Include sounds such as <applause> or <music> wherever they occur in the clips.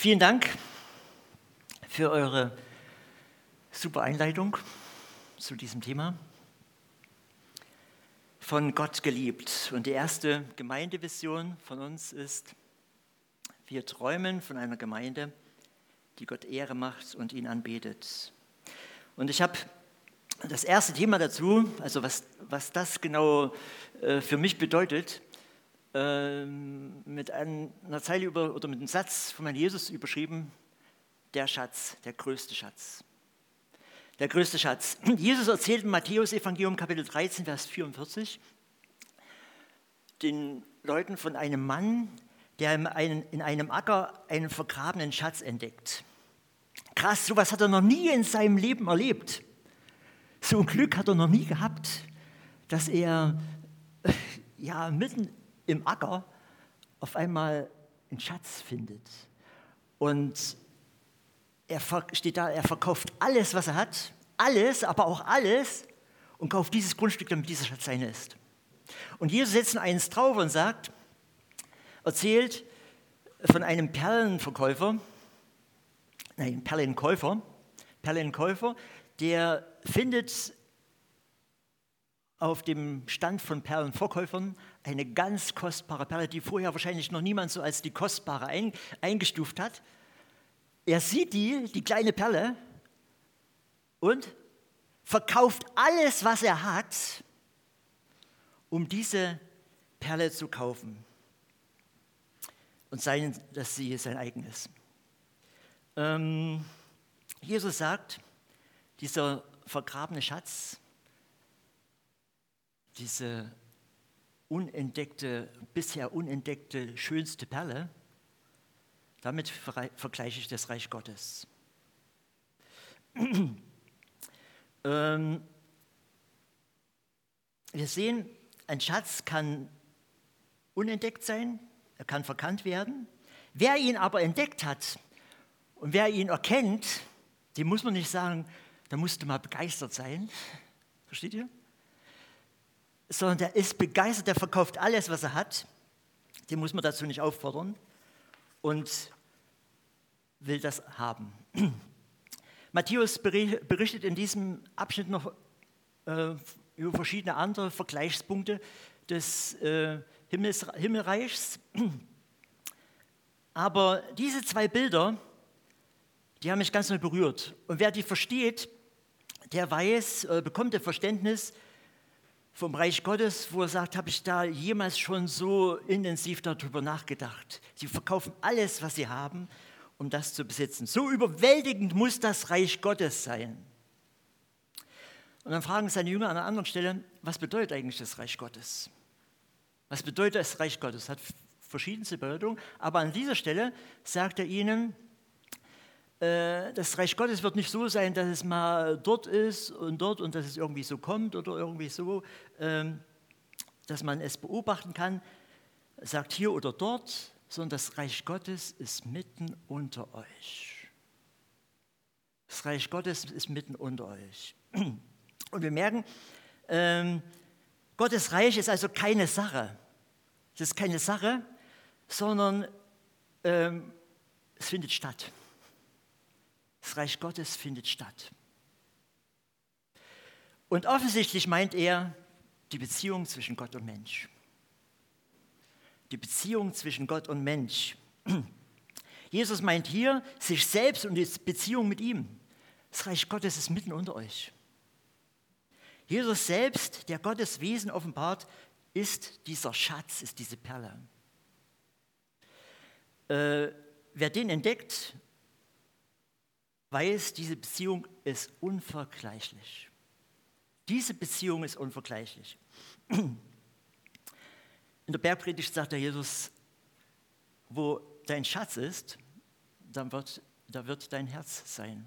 Vielen Dank für eure super Einleitung zu diesem Thema. Von Gott geliebt. Und die erste Gemeindevision von uns ist, wir träumen von einer Gemeinde, die Gott Ehre macht und ihn anbetet. Und ich habe das erste Thema dazu, also was, was das genau äh, für mich bedeutet, ähm, mit einer Zeile über, oder mit einem Satz von meinem Jesus überschrieben, der Schatz, der größte Schatz. Der größte Schatz. <clears throat> Jesus erzählt im Matthäus-Evangelium Kapitel 13, Vers 44 den Leuten von einem Mann, der in einem, in einem Acker einen vergrabenen Schatz entdeckt. Krass, sowas hat er noch nie in seinem Leben erlebt. So ein Glück hat er noch nie gehabt, dass er ja, mitten im Acker auf einmal einen Schatz findet. Und er steht da, er verkauft alles, was er hat, alles, aber auch alles, und kauft dieses Grundstück, damit dieser Schatz seine ist. Und Jesus setzt eins drauf und sagt, erzählt von einem Perlenverkäufer, nein, Perlenkäufer, Perlenkäufer, der findet auf dem Stand von Perlenverkäufern eine ganz kostbare Perle, die vorher wahrscheinlich noch niemand so als die kostbare ein, eingestuft hat. Er sieht die, die kleine Perle, und verkauft alles, was er hat, um diese Perle zu kaufen und sein, dass sie sein eigen ist. Ähm, Jesus sagt, dieser vergrabene Schatz, diese unentdeckte, bisher unentdeckte, schönste Perle, damit vergleiche ich das Reich Gottes. <clears throat> ähm, wir sehen, ein Schatz kann unentdeckt sein, er kann verkannt werden. Wer ihn aber entdeckt hat und wer ihn erkennt, dem muss man nicht sagen, da musst du mal begeistert sein. Versteht ihr? Sondern der ist begeistert, der verkauft alles, was er hat. Den muss man dazu nicht auffordern und will das haben. <clears throat> Matthäus berichtet in diesem Abschnitt noch äh, über verschiedene andere Vergleichspunkte des äh, Himmels, Himmelreichs. <clears throat> Aber diese zwei Bilder, die haben mich ganz neu berührt. Und wer die versteht, der weiß, äh, bekommt ein Verständnis vom Reich Gottes, wo er sagt, habe ich da jemals schon so intensiv darüber nachgedacht. Sie verkaufen alles, was sie haben, um das zu besitzen. So überwältigend muss das Reich Gottes sein. Und dann fragen seine Jünger an einer anderen Stelle, was bedeutet eigentlich das Reich Gottes? Was bedeutet das Reich Gottes? Hat verschiedenste Bedeutungen, aber an dieser Stelle sagt er ihnen, das Reich Gottes wird nicht so sein, dass es mal dort ist und dort und dass es irgendwie so kommt oder irgendwie so, ähm, dass man es beobachten kann, sagt hier oder dort, sondern das Reich Gottes ist mitten unter euch. Das Reich Gottes ist mitten unter euch. Und wir merken, ähm, Gottes Reich ist also keine Sache. Es ist keine Sache, sondern ähm, es findet statt. Das Reich Gottes findet statt. Und offensichtlich meint er die Beziehung zwischen Gott und Mensch. Die Beziehung zwischen Gott und Mensch. <clears throat> Jesus meint hier sich selbst und die Beziehung mit ihm. Das Reich Gottes ist mitten unter euch. Jesus selbst, der Gottes Wesen offenbart, ist dieser Schatz, ist diese Perle. Äh, wer den entdeckt weiß, diese Beziehung ist unvergleichlich. Diese Beziehung ist unvergleichlich. In der Bergpredigt sagt der Jesus, wo dein Schatz ist, dann wird, da wird dein Herz sein.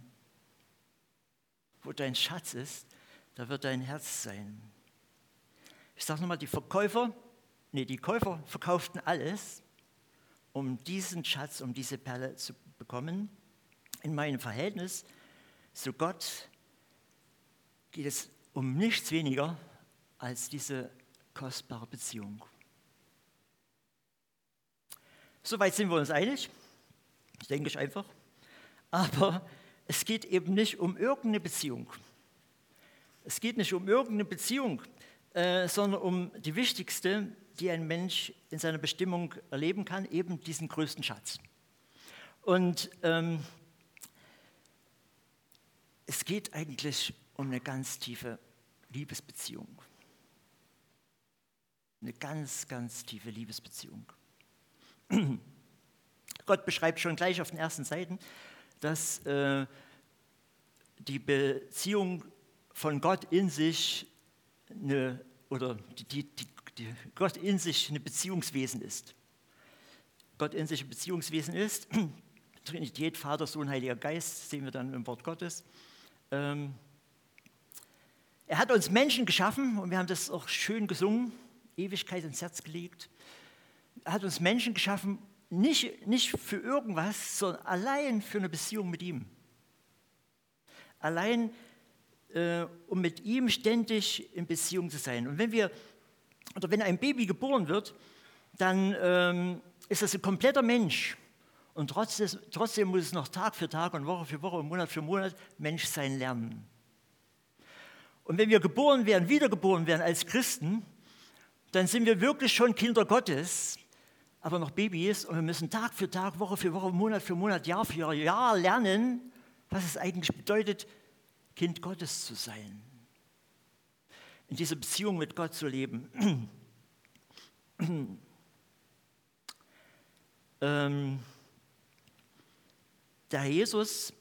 Wo dein Schatz ist, da wird dein Herz sein. Ich sage nochmal, die Verkäufer, nee, die Käufer verkauften alles, um diesen Schatz, um diese Perle zu bekommen in meinem Verhältnis zu Gott geht es um nichts weniger als diese kostbare Beziehung. Soweit sind wir uns einig. denke ich einfach. Aber es geht eben nicht um irgendeine Beziehung. Es geht nicht um irgendeine Beziehung, äh, sondern um die wichtigste, die ein Mensch in seiner Bestimmung erleben kann, eben diesen größten Schatz. Und ähm, es geht eigentlich um eine ganz tiefe Liebesbeziehung. Eine ganz, ganz tiefe Liebesbeziehung. <clears throat> Gott beschreibt schon gleich auf den ersten Seiten, dass äh, die Beziehung von Gott in sich eine, oder die, die, die, Gott in sich ein Beziehungswesen ist. Gott in sich ein Beziehungswesen ist. <clears throat> Trinität, Vater, Sohn, Heiliger Geist, sehen wir dann im Wort Gottes. Ähm, er hat uns Menschen geschaffen und wir haben das auch schön gesungen, Ewigkeit ins Herz gelegt. Er hat uns Menschen geschaffen, nicht, nicht für irgendwas, sondern allein für eine Beziehung mit ihm. Allein, äh, um mit ihm ständig in Beziehung zu sein. Und wenn wir, oder wenn ein Baby geboren wird, dann ähm, ist das ein kompletter Mensch. Und trotzdem, trotzdem muss es noch Tag für Tag und Woche für Woche und Monat für Monat Mensch sein lernen. Und wenn wir geboren werden, wiedergeboren werden als Christen, dann sind wir wirklich schon Kinder Gottes, aber noch Babys und wir müssen Tag für Tag, Woche für Woche, Monat für Monat, Jahr für Jahr lernen, was es eigentlich bedeutet, Kind Gottes zu sein. In dieser Beziehung mit Gott zu leben. <clears throat> ähm, der Herr Jesus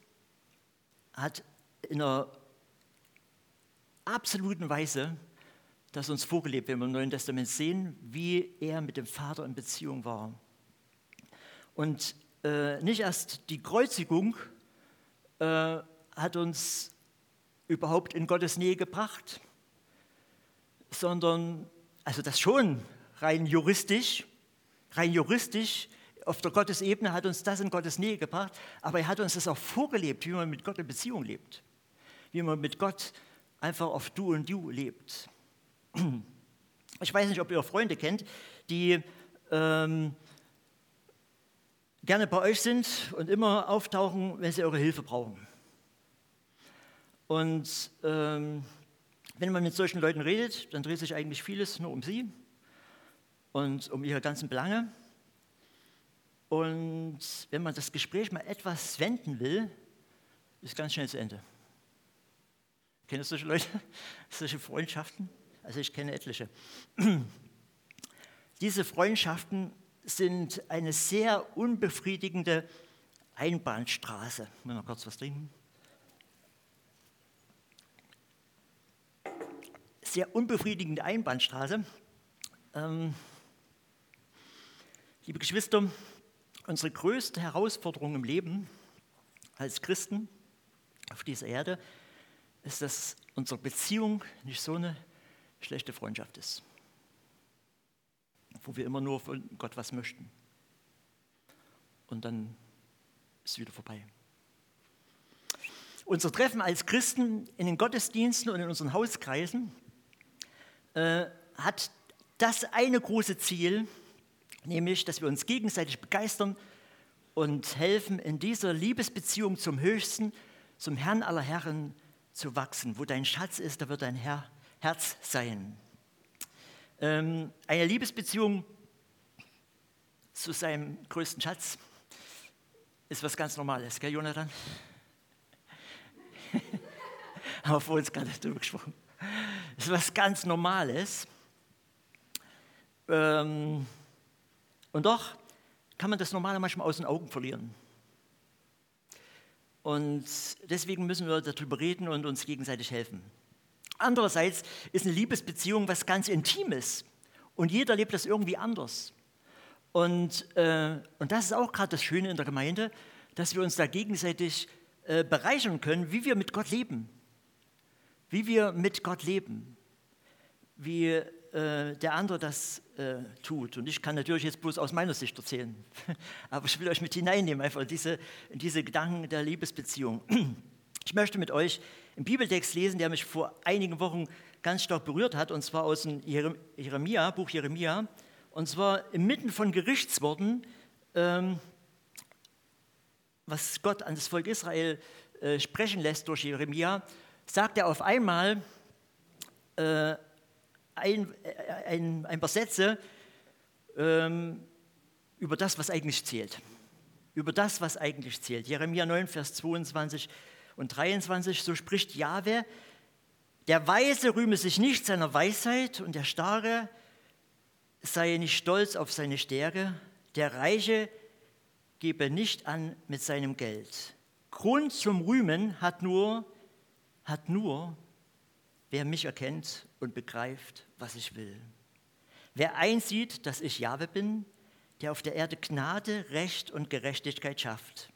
hat in einer absoluten Weise das uns vorgelebt, wenn wir im Neuen Testament sehen, wie er mit dem Vater in Beziehung war. Und äh, nicht erst die Kreuzigung äh, hat uns überhaupt in Gottes Nähe gebracht, sondern, also das schon rein juristisch, rein juristisch, auf der Gottesebene hat uns das in Gottes Nähe gebracht, aber er hat uns das auch vorgelebt, wie man mit Gott in Beziehung lebt, wie man mit Gott einfach auf Du und Du lebt. Ich weiß nicht, ob ihr Freunde kennt, die ähm, gerne bei euch sind und immer auftauchen, wenn sie eure Hilfe brauchen. Und ähm, wenn man mit solchen Leuten redet, dann dreht sich eigentlich vieles nur um sie und um ihre ganzen Belange. Und wenn man das Gespräch mal etwas wenden will, ist ganz schnell zu Ende. Kennt ihr solche Leute, <laughs> solche Freundschaften? Also ich kenne etliche. <clears throat> Diese Freundschaften sind eine sehr unbefriedigende Einbahnstraße. Muss noch kurz was trinken. Sehr unbefriedigende Einbahnstraße. Ähm, liebe Geschwister, unsere größte Herausforderung im Leben als Christen auf dieser Erde ist, dass unsere Beziehung nicht so eine schlechte Freundschaft ist, wo wir immer nur von Gott was möchten. Und dann ist es wieder vorbei. Unser Treffen als Christen in den Gottesdiensten und in unseren Hauskreisen äh, hat das eine große Ziel, nämlich, dass wir uns gegenseitig begeistern und helfen, in dieser Liebesbeziehung zum Höchsten, zum Herrn aller Herren zu wachsen. Wo dein Schatz ist, da wird dein Herr Herz sein. Ähm, eine Liebesbeziehung zu seinem größten Schatz ist was ganz Normales, gell, Jonathan? <laughs> Haben wir vor uns gerade darüber gesprochen. Ist was ganz Normales. Ähm, und doch kann man das Normale manchmal aus den Augen verlieren. Und deswegen müssen wir darüber reden und uns gegenseitig helfen. Andererseits ist eine Liebesbeziehung was ganz Intimes und jeder lebt das irgendwie anders. Und, äh, und das ist auch gerade das Schöne in der Gemeinde, dass wir uns da gegenseitig äh, bereichern können, wie wir mit Gott leben. Wie wir mit Gott leben. Wie äh, der andere das äh, tut. Und ich kann natürlich jetzt bloß aus meiner Sicht erzählen. <laughs> Aber ich will euch mit hineinnehmen, einfach in diese, diese Gedanken der Liebesbeziehung. <clears throat> Ich möchte mit euch einen Bibeltext lesen, der mich vor einigen Wochen ganz stark berührt hat, und zwar aus dem Jeremia, Buch Jeremia, und zwar inmitten von Gerichtsworten ähm, was Gott an das Volk Israel äh, sprechen lässt durch Jeremia, sagt er auf einmal äh, ein, äh, ein, ein paar Sätze ähm, über das, was eigentlich zählt. Über das, was eigentlich zählt. Jeremia 9, Vers 22 und 23, so spricht Jahwe, der Weise rühme sich nicht seiner Weisheit und der Starre sei nicht stolz auf seine Stärke, der Reiche gebe nicht an mit seinem Geld. Grund zum Rühmen hat nur, hat nur, wer mich erkennt und begreift, was ich will. Wer einsieht, dass ich Jahwe bin, der auf der Erde Gnade, Recht und Gerechtigkeit schafft.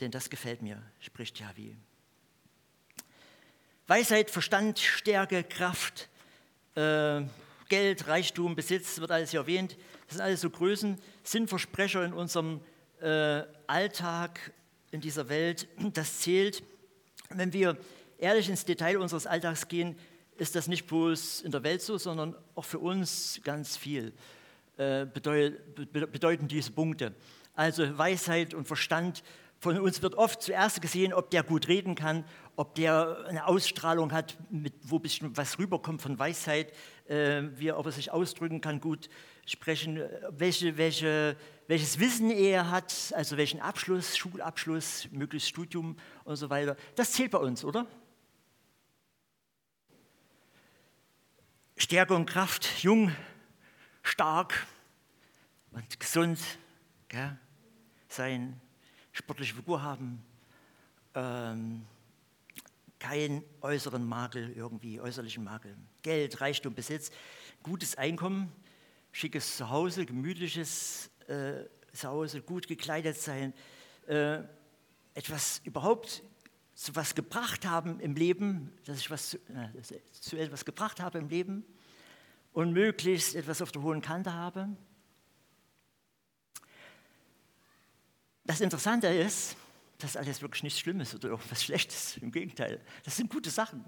Denn das gefällt mir, spricht Jahwe. Weisheit, Verstand, Stärke, Kraft, äh, Geld, Reichtum, Besitz, wird alles hier erwähnt. Das sind alles so Größen, Sinnversprecher in unserem äh, Alltag, in dieser Welt. Das zählt. Wenn wir ehrlich ins Detail unseres Alltags gehen, ist das nicht bloß in der Welt so, sondern auch für uns ganz viel äh, bedeuten diese Punkte. Also Weisheit und Verstand. Von uns wird oft zuerst gesehen, ob der gut reden kann, ob der eine Ausstrahlung hat, mit, wo bisschen was rüberkommt von Weisheit, äh, wie, ob er sich ausdrücken kann, gut sprechen, welche, welche, welches Wissen er hat, also welchen Abschluss, Schulabschluss, möglichst Studium und so weiter. Das zählt bei uns, oder? Stärke und Kraft, jung, stark und gesund gell? sein, sportliche Figur haben, ähm, keinen äußeren Makel irgendwie, äußerlichen Makel. Geld, Reichtum, Besitz, gutes Einkommen, schickes Zuhause, gemütliches äh, Zuhause, gut gekleidet sein, äh, etwas überhaupt zu was gebracht haben im Leben, dass ich was zu, äh, zu etwas gebracht habe im Leben und möglichst etwas auf der hohen Kante habe. Das Interessante ist, dass alles wirklich nichts Schlimmes oder irgendwas Schlechtes. Im Gegenteil, das sind gute Sachen.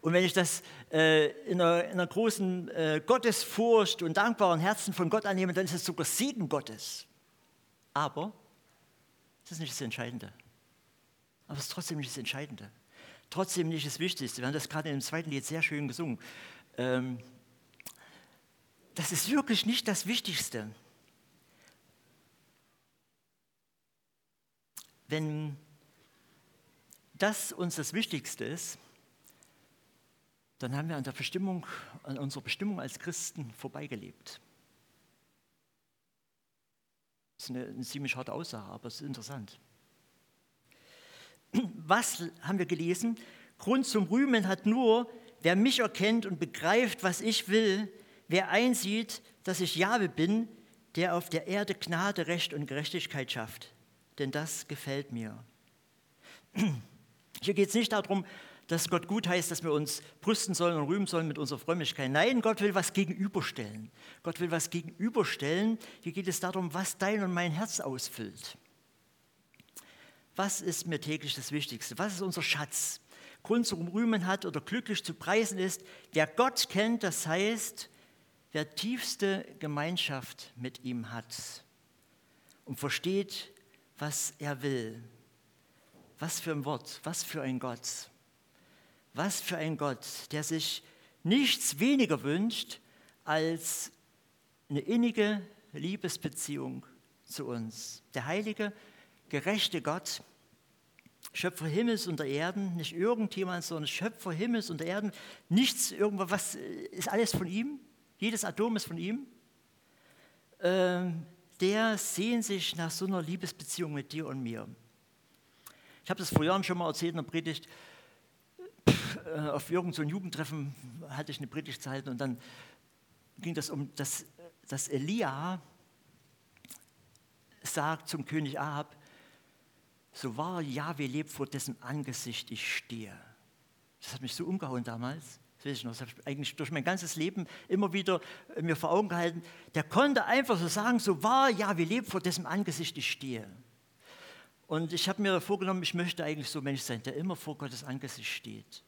Und wenn ich das äh, in, einer, in, einer, großen äh, Gottesfurcht und dankbaren Herzen von Gott annehme, dann ist es sogar Segen Gottes. Aber das ist nicht das Entscheidende. Aber es ist trotzdem nicht das Entscheidende. Trotzdem nicht das Wichtigste. Wir haben das gerade im zweiten Lied sehr schön gesungen. Ähm, das ist wirklich nicht das Wichtigste. Wenn das uns das Wichtigste ist, dann haben wir an der Bestimmung, an unserer Bestimmung als Christen vorbeigelebt. Das ist eine, eine ziemlich harte Aussage, aber es ist interessant. Was haben wir gelesen? Grund zum Rühmen hat nur, wer mich erkennt und begreift, was ich will, wer einsieht, dass ich Jahwe bin, der auf der Erde Gnade, Recht und Gerechtigkeit schafft denn das gefällt mir. Hier geht es nicht darum, dass Gott gut heißt, dass wir uns brüsten sollen und rühmen sollen mit unserer Frömmigkeit. Nein, Gott will was gegenüberstellen. Gott will was gegenüberstellen. Hier geht es darum, was dein und mein Herz ausfüllt. Was ist mir täglich das Wichtigste? Was ist unser Schatz? Grund zum Rühmen hat oder glücklich zu preisen ist, wer Gott kennt, das heißt, wer tiefste Gemeinschaft mit ihm hat und versteht, was er will. Was für ein Wort, was für ein Gott. Was für ein Gott, der sich nichts weniger wünscht als eine innige Liebesbeziehung zu uns. Der heilige, gerechte Gott, Schöpfer Himmels und der Erden, nicht irgendjemand, sondern Schöpfer Himmels und der Erden, nichts, irgendwas, was ist alles von ihm, jedes Atom ist von ihm. Ähm, der sehnt sich nach so einer Liebesbeziehung mit dir und mir. Ich habe das vor Jahren schon mal erzählt in der Predigt. Äh, auf irgendeinem so Jugendtreffen hatte ich eine Predigt zu und dann ging das um, dass, dass Elia sagt zum König Ahab, so wahr Jahwe lebt, vor dessen Angesicht ich stehe. Das hat mich so umgehauen damals weiß ich noch, das habe ich eigentlich durch mein ganzes Leben immer wieder äh, mir vor Augen gehalten, der konnte einfach so sagen, so wahr, ja, wir leben vor dessen Angesicht ich stehe. Und ich habe mir vorgenommen, ich möchte eigentlich so ein Mensch sein, der immer vor Gottes Angesicht steht.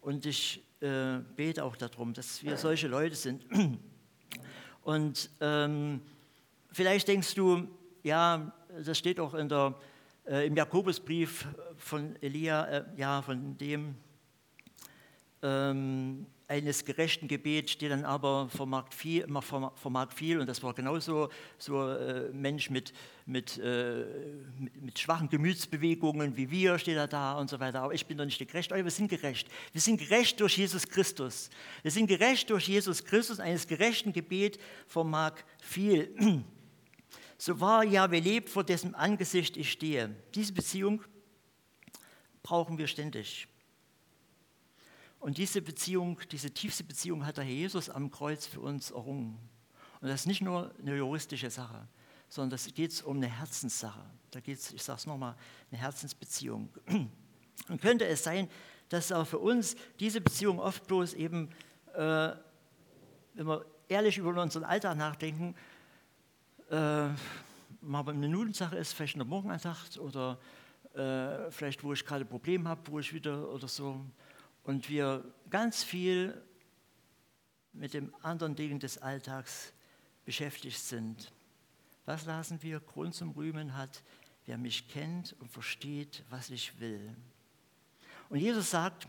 Und ich äh, bete auch darum, dass wir solche Leute sind. Und ähm, vielleicht denkst du, ja, das steht auch in der, äh, im Jakobusbrief von Elia, äh, ja, von dem ähm, eines gerechten Gebets steht dann aber vermag viel, vermag viel und das war genauso so äh, Mensch mit, mit, äh, mit, mit, schwachen Gemütsbewegungen wie wir, steht er da und so weiter. Aber ich bin doch nicht gerecht, aber wir sind gerecht. Wir sind gerecht durch Jesus Christus. Wir sind gerecht durch Jesus Christus. Eines gerechten Gebet vermag viel. <clears throat> So wahr Jahwe lebt, vor dessen Angesicht ich stehe. Diese Beziehung brauchen wir ständig. Und diese Beziehung, diese tiefste Beziehung hat der Herr Jesus am Kreuz für uns errungen. Und das ist nicht nur eine juristische Sache, sondern das geht um eine Herzenssache. Da geht es, ich sage es nochmal, eine Herzensbeziehung. <clears throat> Und könnte es sein, dass auch für uns diese Beziehung oft bloß eben, äh, wenn wir ehrlich über unseren Alltag nachdenken, äh, mal eine Minutensache ist, vielleicht in der Morgenandacht oder äh, vielleicht, wo ich gerade ein Problem habe, wo ich wieder oder so und wir ganz viel mit den anderen Dingen des Alltags beschäftigt sind. Was lassen wir? Grund zum Rühmen hat, wer mich kennt und versteht, was ich will. Und Jesus sagt,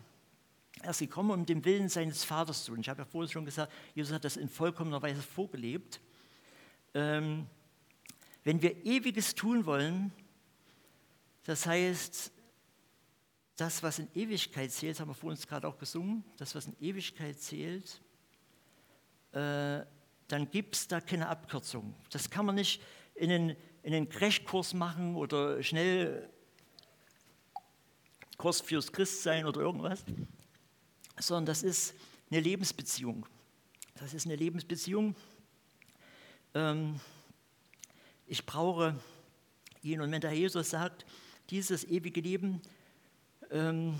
er ist gekommen, um den Willen seines Vaters zu tun. Ich habe ja vorhin schon gesagt, Jesus hat das in vollkommener Weise vorgelebt. Ähm, wenn wir Ewiges tun wollen, das heißt, das, was in Ewigkeit zählt, haben wir vor uns gerade auch gesungen, das, was in Ewigkeit zählt, äh, dann gibt es da keine Abkürzung. Das kann man nicht in einen, in einen Crashkurs machen oder schnell Kurs fürs Christsein oder irgendwas, sondern das ist eine Lebensbeziehung. Das ist eine Lebensbeziehung. Ähm, ich brauche ihn. Und wenn der Jesus sagt, dieses ewige Leben, ähm,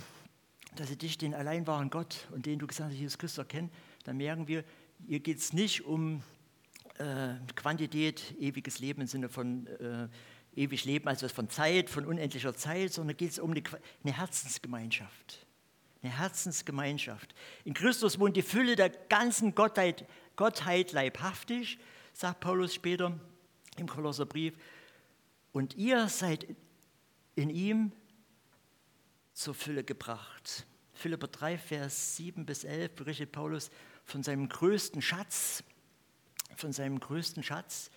dass sie dich, den allein wahren Gott und den du gesagt hast, Jesus Christus erkennen, dann merken wir, hier geht es nicht um äh, Quantität, ewiges Leben im Sinne von äh, ewig Leben, also von Zeit, von unendlicher Zeit, sondern geht es um eine, eine Herzensgemeinschaft. Eine Herzensgemeinschaft. In Christus wohnt die Fülle der ganzen Gottheit, Gottheit leibhaftig, sagt Paulus später im Kolosserbrief. Und ihr seid in ihm zur Fülle gebracht. Philipper 3, Vers 7 bis 11 berichtet Paulus von seinem größten Schatz, von seinem größten Schatz.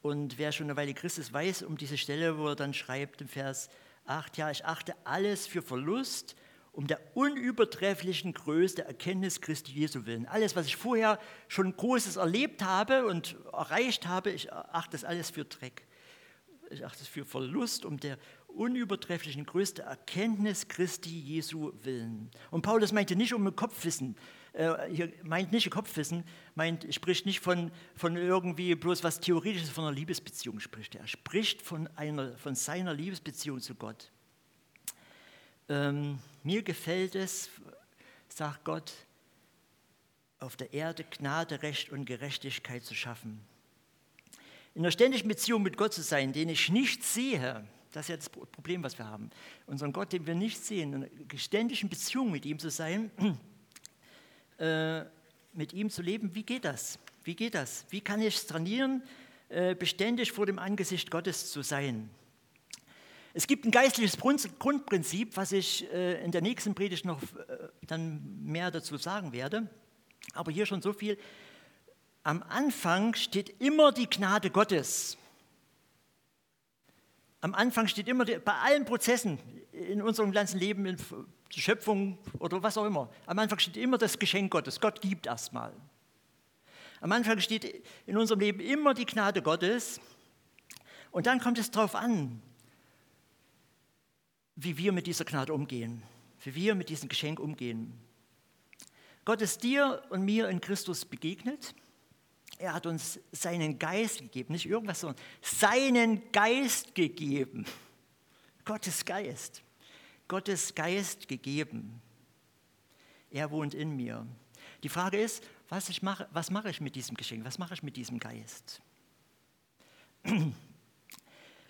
Und wer schon eine Weile Christus weiß, um diese Stelle, wo er dann schreibt im Vers 8, ja, ich achte alles für Verlust, um der unübertrefflichen Größe der Erkenntnis Christi Jesu willen. Alles, was ich vorher schon Großes erlebt habe und erreicht habe, ich achte das alles für Dreck. Ich achte es für Verlust, um der unübertrefflichen, größte Erkenntnis Christi Jesu willen. Und Paulus meinte nicht um Kopfwissen, äh, hier meint nicht Kopfwissen, meint, spricht nicht von, von irgendwie bloß was Theoretisches, von einer Liebesbeziehung spricht. Er spricht von, einer, von seiner Liebesbeziehung zu Gott. Ähm, mir gefällt es, sagt Gott, auf der Erde Gnade, Recht und Gerechtigkeit zu schaffen. In einer ständigen Beziehung mit Gott zu sein, den ich nicht sehe, das ist ja das Problem, was wir haben. Unseren Gott, den wir nicht sehen, in einer ständigen Beziehung mit ihm zu sein, <clears throat> äh, mit ihm zu leben, wie geht das? Wie geht das? Wie kann ich es trainieren, äh, beständig vor dem Angesicht Gottes zu sein? Es gibt ein geistliches Grundprinzip, was ich äh, in der nächsten Predigt noch äh, dann mehr dazu sagen werde. Aber hier schon so viel. Am Anfang steht immer die Gnade Gottes. Am Anfang steht immer, bei allen Prozessen in unserem ganzen Leben, in Schöpfung oder was auch immer, am Anfang steht immer das Geschenk Gottes. Gott gibt erstmal. Am Anfang steht in unserem Leben immer die Gnade Gottes. Und dann kommt es darauf an, wie wir mit dieser Gnade umgehen, wie wir mit diesem Geschenk umgehen. Gott ist dir und mir in Christus begegnet. Er hat uns seinen Geist gegeben, nicht irgendwas, sondern seinen Geist gegeben. Gottes Geist. Gottes Geist gegeben. Er wohnt in mir. Die Frage ist, was, ich mache, was mache ich mit diesem Geschenk? Was mache ich mit diesem Geist? <clears throat>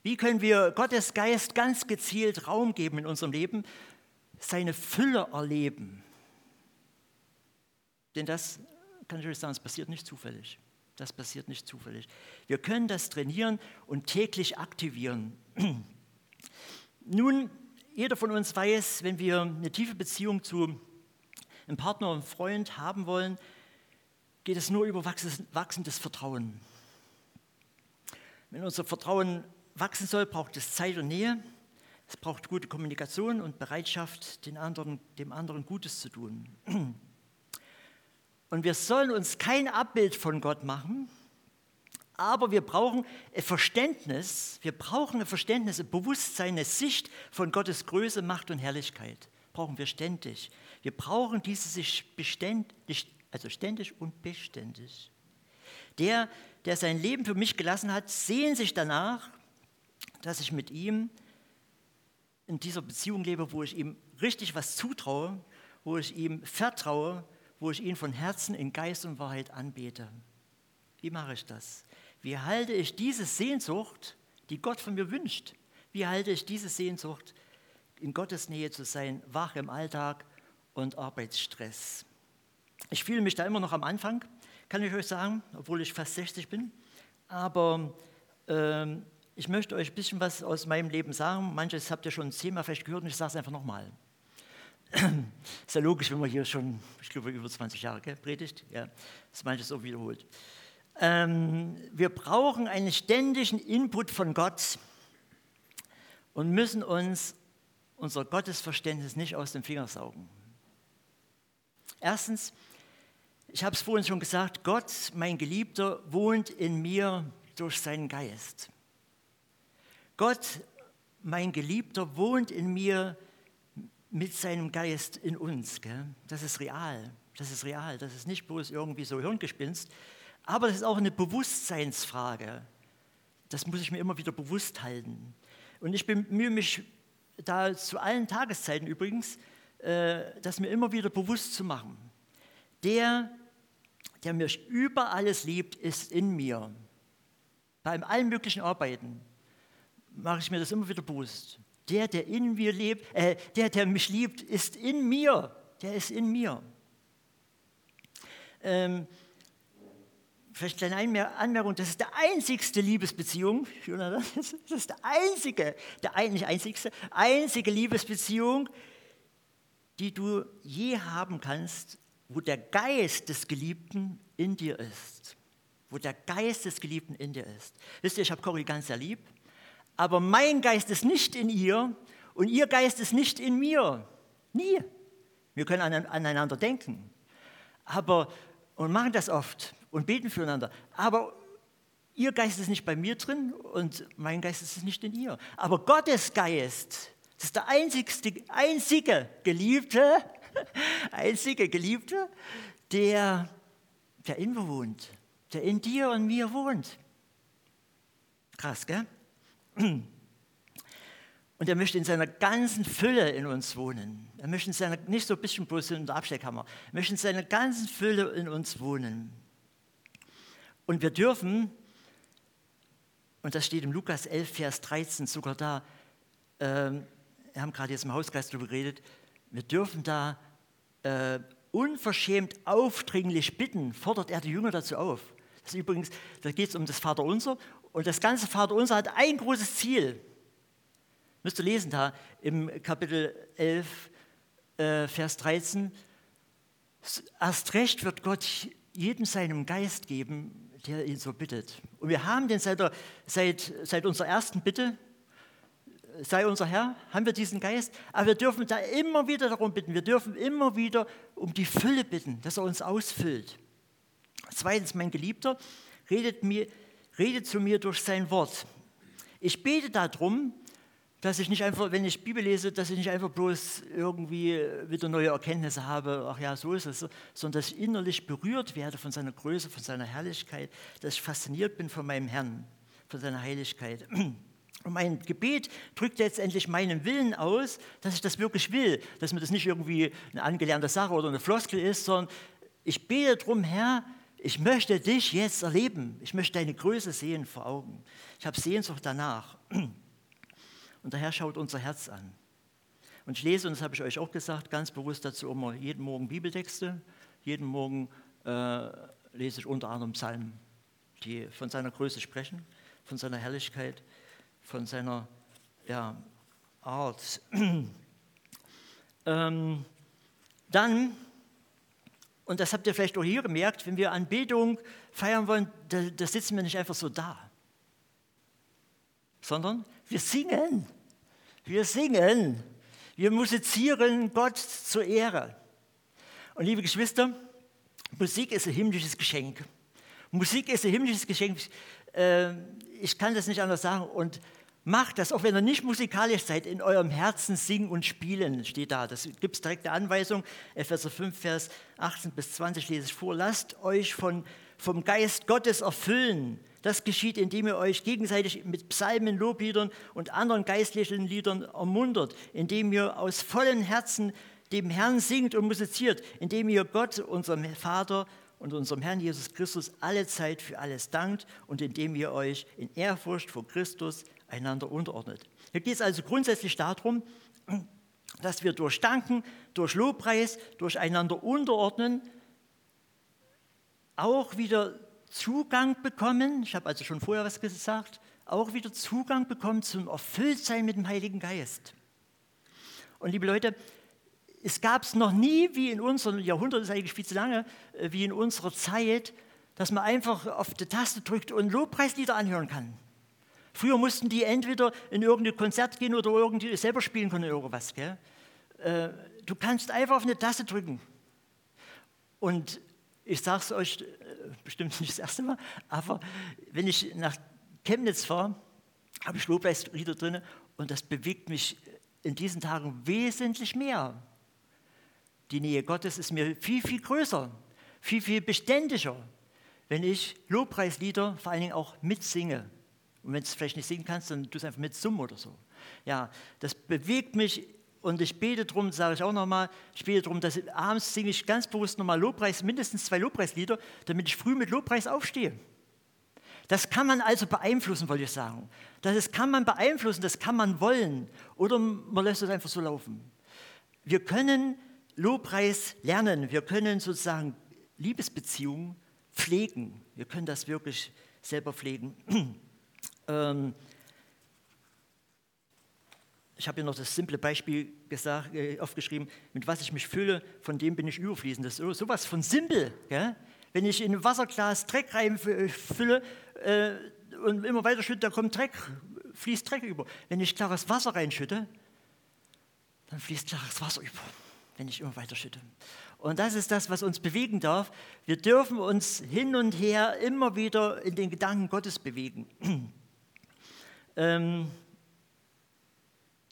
Wie können wir Gottes Geist ganz gezielt Raum geben in unserem Leben, seine Fülle erleben? Denn das kann ich euch sagen, es passiert nicht zufällig. Das passiert nicht zufällig. Wir können das trainieren und täglich aktivieren. <clears throat> Nun, jeder von uns weiß, wenn wir eine tiefe Beziehung zu einem Partner und Freund haben wollen, geht es nur über wachsendes Vertrauen. Wenn unser Vertrauen wachsen soll, braucht es Zeit und Nähe. Es braucht gute Kommunikation und Bereitschaft, den anderen, dem anderen Gutes zu tun. Und wir sollen uns kein Abbild von Gott machen, aber wir brauchen ein Verständnis, wir brauchen ein Verständnis, ein Bewusstsein, eine Sicht von Gottes Größe, Macht und Herrlichkeit. Brauchen wir ständig. Wir brauchen diese sich beständig, also ständig und beständig. Der, der sein Leben für mich gelassen hat, sehnt sich danach, dass ich mit ihm in dieser Beziehung lebe, wo ich ihm richtig was zutraue, wo ich ihm vertraue, wo ich ihn von Herzen in Geist und Wahrheit anbete. Wie mache ich das? Wie halte ich diese Sehnsucht, die Gott von mir wünscht, wie halte ich diese Sehnsucht, in Gottes Nähe zu sein, wach im Alltag und Arbeitsstress? Ich fühle mich da immer noch am Anfang, kann ich euch sagen, obwohl ich fast 60 bin. Aber ähm, ich möchte euch ein bisschen was aus meinem Leben sagen. Manches habt ihr schon zehnmal vielleicht gehört und ich sage es einfach nochmal. <clears throat> Ist ja logisch, wenn man hier schon, ich glaube, über 20 Jahre gell, predigt. Ja, ist manches so wiederholt. Ähm, wir brauchen einen ständigen Input von Gott und müssen uns unser Gottesverständnis nicht aus den Fingern saugen. Erstens, ich habe es vorhin schon gesagt, Gott, mein Geliebter, wohnt in mir durch seinen Geist. Gott, mein Geliebter, wohnt in mir mit seinem Geist in uns. Gell? Das ist real. Das ist real. Das ist nicht bloß irgendwie so Hirngespinst. Aber das ist auch eine Bewusstseinsfrage. Das muss ich mir immer wieder bewusst halten. Und ich bemühe mich da zu allen Tageszeiten übrigens, äh, das mir immer wieder bewusst zu machen. Der, der mich über alles liebt, ist in mir. Bei allen möglichen Arbeiten mache ich mir das immer wieder bewusst. Der, der in mir lebt, äh, der, der mich liebt, ist in mir. Der ist in mir. Ähm, vielleicht eine Anmerkung, das ist die einzigste Liebesbeziehung, <laughs> das ist die einzige, der nicht einzigste, einzige Liebesbeziehung, die du je haben kannst, wo der Geist des Geliebten in dir ist. Wo der Geist des Geliebten in dir ist. Wisst ihr, ich habe Cory ganz sehr lieb aber mein Geist ist nicht in ihr und ihr Geist ist nicht in mir. Nie. Wir können aneinander denken. Aber, und machen das oft und beten füreinander. Aber ihr Geist ist nicht bei mir drin und mein Geist ist nicht in ihr. Aber Gottes Geist, das ist der einzigste, einzige Geliebte, <laughs> einzige Geliebte, der, der in mir wohnt, der in dir und mir wohnt. Krass, gell? Und er möchte in seiner ganzen Fülle in uns wohnen. Er möchte in seiner, nicht so ein bisschen bloß in der Abstellkammer, er möchte in seiner ganzen Fülle in uns wohnen. Und wir dürfen, und das steht im Lukas 11, Vers 13 sogar da, ähm, wir haben gerade jetzt im Hauskreis darüber geredet, wir dürfen da äh, unverschämt aufdringlich bitten, fordert er die Jünger dazu auf. Das ist übrigens, da geht es um das Vaterunser und das ganze Vaterunser hat ein großes Ziel. Müsst ihr lesen da im Kapitel 11, äh, Vers 13. Erst recht wird Gott jedem seinem Geist geben, der ihn so bittet. Und wir haben den seit, seit, seit unserer ersten Bitte, sei unser Herr, haben wir diesen Geist. Aber wir dürfen da immer wieder darum bitten. Wir dürfen immer wieder um die Fülle bitten, dass er uns ausfüllt. Zweitens, mein Geliebter redet mir redet zu mir durch sein Wort. Ich bete darum, dass ich nicht einfach, wenn ich Bibel lese, dass ich nicht einfach bloß irgendwie wieder neue Erkenntnisse habe, ach ja, so ist es, sondern dass ich innerlich berührt werde von seiner Größe, von seiner Herrlichkeit, dass ich fasziniert bin von meinem Herrn, von seiner Heiligkeit. Und mein Gebet drückt letztendlich meinen Willen aus, dass ich das wirklich will, dass mir das nicht irgendwie eine angelernte Sache oder eine Floskel ist, sondern ich bete darum, Herr, ich möchte dich jetzt erleben. Ich möchte deine Größe sehen vor Augen. Ich habe Sehnsucht danach. Und der Herr schaut unser Herz an. Und ich lese, und das habe ich euch auch gesagt, ganz bewusst dazu immer jeden Morgen Bibeltexte. Jeden Morgen äh, lese ich unter anderem Psalm die von seiner Größe sprechen, von seiner Herrlichkeit, von seiner ja, Art. <clears throat> ähm, dann, und das habt ihr vielleicht auch hier gemerkt, wenn wir Anbetung feiern wollen, da, da sitzen wir nicht einfach so da, sondern wir singen. Wir singen. Wir musizieren Gott zur Ehre. Und liebe Geschwister, Musik ist ein himmlisches Geschenk. Musik ist ein himmlisches Geschenk. Äh, ich kann das nicht anders sagen. Und macht das, auch wenn ihr nicht musikalisch seid, in eurem Herzen singen und spielen, steht da. Das gibt es direkte Anweisung. Epheser 5, Vers 18 bis 20 lese ich vor. Lasst euch von, vom Geist Gottes erfüllen. Das geschieht, indem ihr euch gegenseitig mit Psalmen, Lobliedern und anderen geistlichen Liedern ermuntert, indem ihr aus vollem Herzen dem Herrn singt und musiziert, indem ihr Gott, unserem Vater, und unserem Herrn Jesus Christus alle Zeit für alles dankt und indem ihr euch in Ehrfurcht vor Christus einander unterordnet. Hier geht es also grundsätzlich darum, dass wir durch Danken, durch Lobpreis, durch einander unterordnen, auch wieder Zugang bekommen, ich habe also schon vorher was gesagt, auch wieder Zugang bekommen zum Erfülltsein mit dem Heiligen Geist. Und liebe Leute, es gab es noch nie, wie in unserem Jahrhundert, das ist eigentlich viel zu lange, äh, wie in unserer Zeit, dass man einfach auf die Taste drückt und Lobpreislieder anhören kann. Früher mussten die entweder in irgendein Konzert gehen oder irgendwie selber spielen können oder irgendwas. Gell? Äh, du kannst einfach auf eine Taste drücken. Und ich sage es euch äh, bestimmt nicht das erste Mal, aber wenn ich nach Chemnitz fahre, habe ich Lobpreislieder drin und das bewegt mich in diesen Tagen wesentlich mehr die Nähe Gottes ist mir viel, viel größer, viel, viel beständiger, wenn ich Lobpreislieder vor allen Dingen auch mitsinge. Und wenn du es vielleicht nicht singen kannst, dann tu es einfach mit Summen oder so. Ja, das bewegt mich und ich bete darum, sage ich auch nochmal, ich bete darum, dass ich, abends singe ich ganz bewusst nochmal Lobpreis, mindestens zwei Lobpreislieder, damit ich früh mit Lobpreis aufstehe. Das kann man also beeinflussen, wollte ich sagen. Das kann man beeinflussen, das kann man wollen. Oder man lässt es einfach so laufen. Wir können Lobpreis lernen. Wir können sozusagen Liebesbeziehungen pflegen. Wir können das wirklich selber pflegen. <clears throat> ähm, ich habe hier noch das simple Beispiel gesagt, äh, aufgeschrieben, mit was ich mich fülle, von dem bin ich überfließend. Das ist sowas von simpel. Gell? Wenn ich in ein Wasserglas Dreck reinfülle äh, und immer weiter schütte, da kommt Dreck, fließt Dreck über. Wenn ich klares Wasser reinschütte, dann fließt klares Wasser über wenn ich immer weiter schütte. Und das ist das, was uns bewegen darf. Wir dürfen uns hin und her immer wieder in den Gedanken Gottes bewegen. <clears throat> ähm,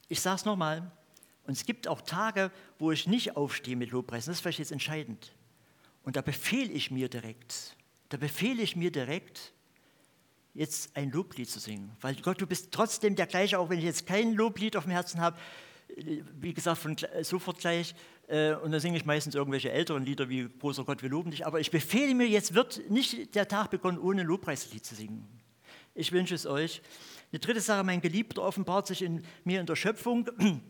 ich sage es nochmal, und es gibt auch Tage, wo ich nicht aufstehe mit Lobpreisen. Das ist vielleicht jetzt entscheidend. Und da befehle ich mir direkt, da befehle ich mir direkt, jetzt ein Loblied zu singen. Weil Gott, du bist trotzdem der gleiche, auch wenn ich jetzt kein Loblied auf dem Herzen habe wie gesagt, von sofort gleich. Äh, und dann singe ich meistens irgendwelche älteren Lieder wie Großer Gott, wir loben dich. Aber ich befehle mir, jetzt wird nicht der Tag begonnen, ohne Lobpreislied zu singen. Ich wünsche es euch. Eine dritte Sache, mein Geliebter offenbart sich in mir in der Schöpfung. <clears throat>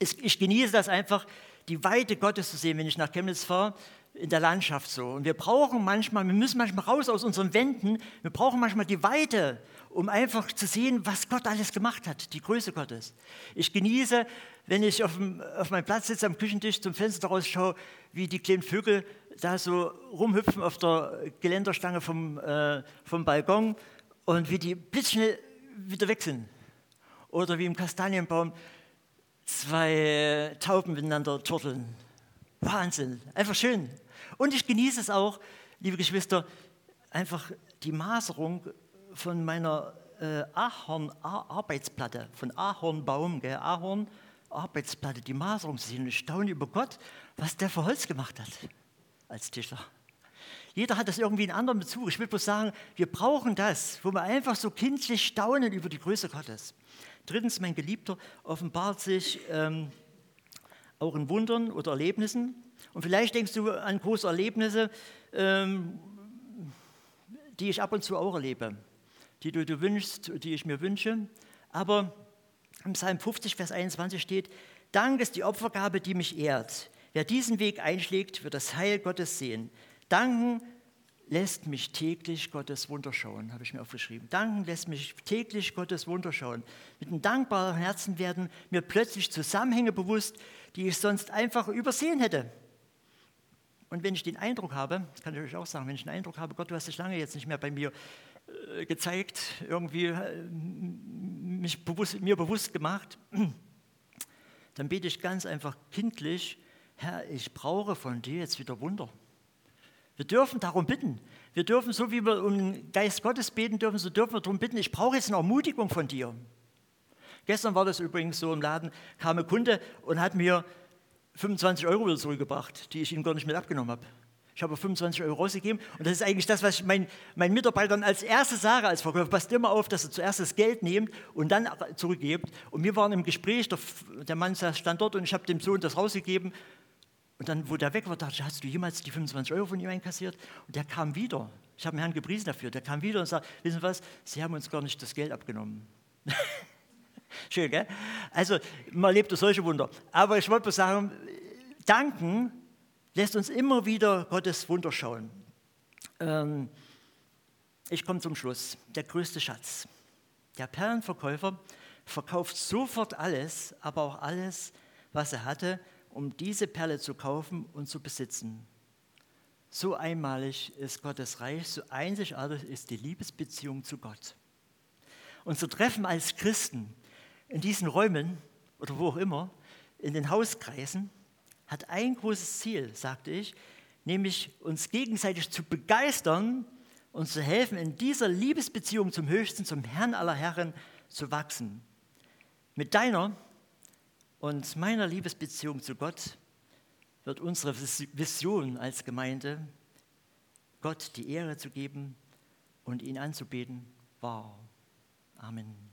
Ich genieße das einfach, die Weite Gottes zu sehen, wenn ich nach Chemnitz fahre, in der Landschaft so. Und wir brauchen manchmal, wir müssen manchmal raus aus unseren Wänden, wir brauchen manchmal die Weite, um einfach zu sehen, was Gott alles gemacht hat, die Größe Gottes. Ich genieße, wenn ich auf, dem, auf meinem Platz sitze am Küchentisch zum Fenster rausschaue, wie die kleinen Vögel da so rumhüpfen auf der Geländerstange vom, äh, vom Balkon und wie die blitzschnell wieder weg sind. Oder wie im Kastanienbaum zwei Tauben miteinander turteln. Wahnsinn, einfach schön. Und ich genieße es auch, liebe Geschwister, einfach die Maserung von meiner äh, Ahorn-Arbeitsplatte, von Ahornbaum, Ahorn, Arbeitsplatte, die Maserung sehen. Und ich staune über Gott, was der für Holz gemacht hat als Tischler. Jeder hat das irgendwie in anderen Bezug. Ich will bloß sagen, wir brauchen das, wo wir einfach so kindlich staunen über die Größe Gottes. Drittens, mein Geliebter offenbart sich ähm, auch in Wundern oder Erlebnissen. Und vielleicht denkst du an große Erlebnisse, ähm, die ich ab und zu auch erlebe die du dir wünschst, die ich mir wünsche. Aber im Psalm 50, Vers 21 steht, Dank ist die Opfergabe, die mich ehrt. Wer diesen Weg einschlägt, wird das Heil Gottes sehen. Danken lässt mich täglich Gottes Wunder schauen, habe ich mir aufgeschrieben. Danken lässt mich täglich Gottes Wunder schauen. Mit einem dankbaren Herzen werden mir plötzlich Zusammenhänge bewusst, die ich sonst einfach übersehen hätte. Und wenn ich den Eindruck habe, das kann ich euch auch sagen, wenn ich den Eindruck habe, Gott, du hast dich lange jetzt nicht mehr bei mir gezeigt, irgendwie äh, mich bewusst, mir bewusst gemacht, <clears throat> dann bete ich ganz einfach kindlich, Herr, ich brauche von dir jetzt wieder Wunder. Wir dürfen darum bitten. Wir dürfen, so wie wir um den Geist Gottes beten dürfen, so dürfen wir darum bitten, ich brauche jetzt eine Ermutigung von dir. Gestern war das übrigens so im Laden, kam ein Kunde und hat mir 25 Euro wieder zurückgebracht, die ich ihm gar nicht mit abgenommen habe. Ich habe 25 Euro rausgegeben und das ist eigentlich das, was ich meinen, meinen Mitarbeitern als erstes sage als Verkäufer. Passt immer auf, dass ihr zuerst das Geld nehmt und dann zurückgebt. Und wir waren im Gespräch, der, der Mann stand dort und ich habe dem Sohn das rausgegeben und dann, wo der weg war, dachte ich, hast du jemals die 25 Euro von ihm einkassiert? Und der kam wieder. Ich habe den Herrn gepriesen dafür. Der kam wieder und sagte, wissen Sie was, Sie haben uns gar nicht das Geld abgenommen. <laughs> Schön, gell? Also, man erlebt solche Wunder. Aber ich wollte sagen, danken lässt uns immer wieder Gottes Wunder schauen. Ähm, ich komme zum Schluss. Der größte Schatz. Der Perlenverkäufer verkauft sofort alles, aber auch alles, was er hatte, um diese Perle zu kaufen und zu besitzen. So einmalig ist Gottes Reich, so einzigartig ist die Liebesbeziehung zu Gott. Unser Treffen als Christen in diesen Räumen oder wo auch immer, in den Hauskreisen, hat ein großes Ziel, sagte ich, nämlich uns gegenseitig zu begeistern und zu helfen, in dieser Liebesbeziehung zum Höchsten, zum Herrn aller Herren zu wachsen. Mit deiner und meiner Liebesbeziehung zu Gott wird unsere Vision als Gemeinde, Gott die Ehre zu geben und ihn anzubeten, wahr. Amen.